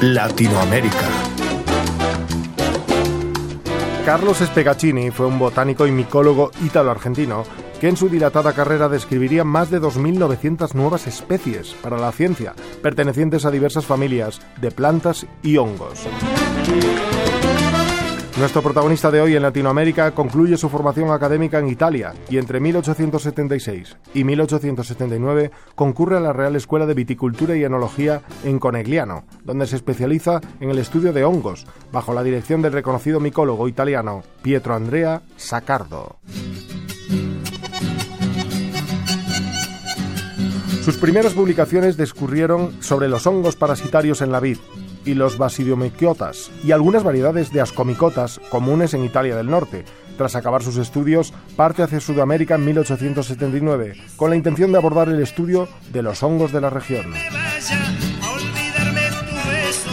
Latinoamérica. Carlos Spegaccini fue un botánico y micólogo ítalo-argentino que en su dilatada carrera describiría más de 2.900 nuevas especies para la ciencia, pertenecientes a diversas familias de plantas y hongos. Nuestro protagonista de hoy en Latinoamérica concluye su formación académica en Italia y entre 1876 y 1879 concurre a la Real Escuela de Viticultura y Enología en Conegliano, donde se especializa en el estudio de hongos, bajo la dirección del reconocido micólogo italiano Pietro Andrea Saccardo. Sus primeras publicaciones discurrieron sobre los hongos parasitarios en la vid, y los basidiomycotas y algunas variedades de ascomicotas comunes en Italia del Norte. Tras acabar sus estudios, parte hacia Sudamérica en 1879 con la intención de abordar el estudio de los hongos de la región.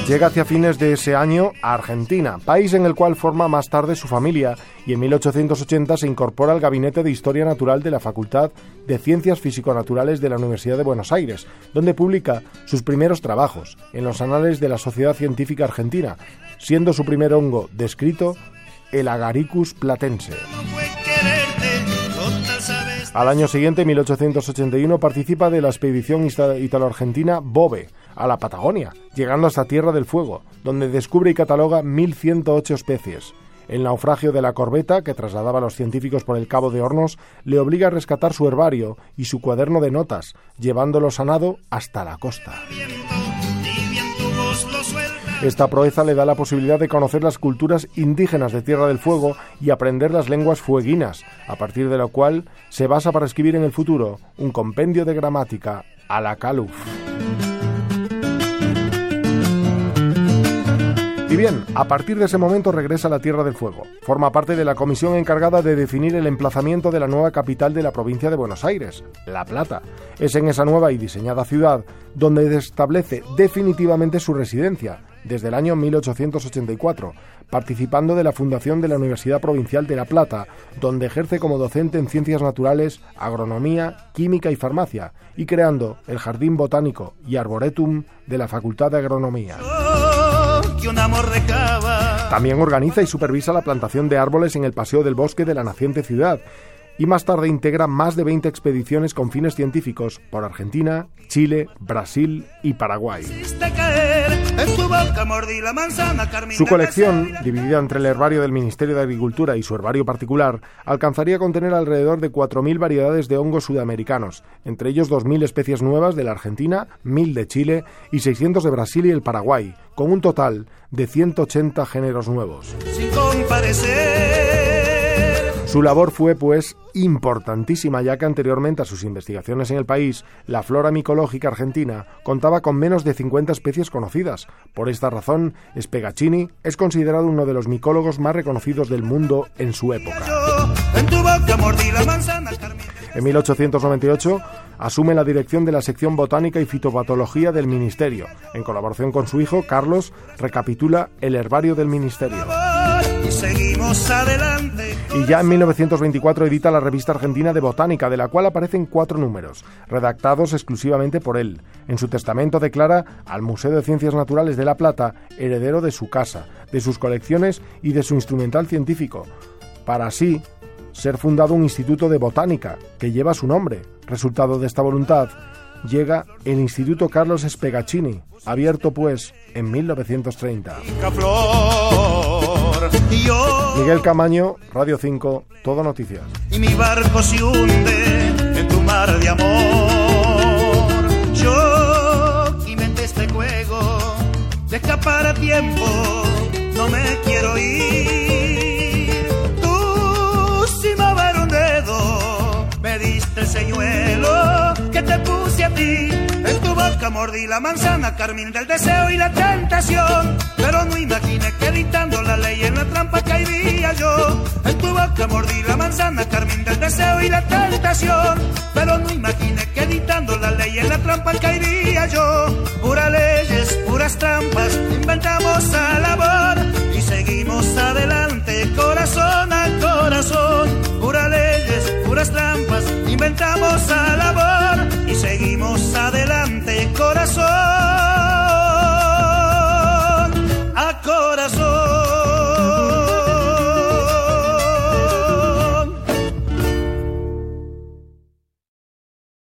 Llega hacia fines de ese año a Argentina, país en el cual forma más tarde su familia, y en 1880 se incorpora al Gabinete de Historia Natural de la Facultad de Ciencias Físico-Naturales de la Universidad de Buenos Aires, donde publica sus primeros trabajos en los anales de la Sociedad Científica Argentina, siendo su primer hongo descrito el Agaricus platense. Al año siguiente, 1881, participa de la expedición italo-argentina Bove a la Patagonia, llegando hasta Tierra del Fuego, donde descubre y cataloga 1.108 especies. El naufragio de la corbeta, que trasladaba a los científicos por el Cabo de Hornos, le obliga a rescatar su herbario y su cuaderno de notas, llevándolo sanado hasta la costa. Esta proeza le da la posibilidad de conocer las culturas indígenas de Tierra del Fuego y aprender las lenguas fueguinas, a partir de lo cual se basa para escribir en el futuro un compendio de gramática a la caluf. Y bien, a partir de ese momento regresa a la Tierra del Fuego. Forma parte de la comisión encargada de definir el emplazamiento de la nueva capital de la provincia de Buenos Aires, La Plata. Es en esa nueva y diseñada ciudad donde establece definitivamente su residencia, desde el año 1884, participando de la fundación de la Universidad Provincial de La Plata, donde ejerce como docente en ciencias naturales, agronomía, química y farmacia, y creando el Jardín Botánico y Arboretum de la Facultad de Agronomía. También organiza y supervisa la plantación de árboles en el Paseo del Bosque de la naciente ciudad y más tarde integra más de 20 expediciones con fines científicos por Argentina, Chile, Brasil y Paraguay. Su colección, dividida entre el herbario del Ministerio de Agricultura y su herbario particular, alcanzaría a contener alrededor de 4.000 variedades de hongos sudamericanos, entre ellos 2.000 especies nuevas de la Argentina, 1.000 de Chile y 600 de Brasil y el Paraguay, con un total de 180 géneros nuevos. Sin su labor fue, pues, importantísima, ya que anteriormente a sus investigaciones en el país, la flora micológica argentina contaba con menos de 50 especies conocidas. Por esta razón, Spegaccini es considerado uno de los micólogos más reconocidos del mundo en su época. En 1898 asume la dirección de la sección botánica y fitopatología del Ministerio. En colaboración con su hijo, Carlos, recapitula el herbario del Ministerio. Y ya en 1924 edita la revista argentina de Botánica, de la cual aparecen cuatro números, redactados exclusivamente por él. En su testamento declara al Museo de Ciencias Naturales de La Plata heredero de su casa, de sus colecciones y de su instrumental científico, para así ser fundado un instituto de botánica que lleva su nombre. Resultado de esta voluntad, llega el Instituto Carlos Spegaccini, abierto pues en 1930. Miguel Camaño, Radio 5, Todo Noticias. Y mi barco se hunde en tu mar de amor. Yo inventé este juego de escapar a tiempo, no me quiero ir. Tú sin mover un dedo me diste el señuelo que te puse a ti. En tu boca mordí la manzana, carmín del deseo y la tentación. Pero manzana, carmín del deseo y la tentación. Pero no imaginé que editando la ley en la trampa caería yo. Puras leyes, puras trampas, inventamos a labor y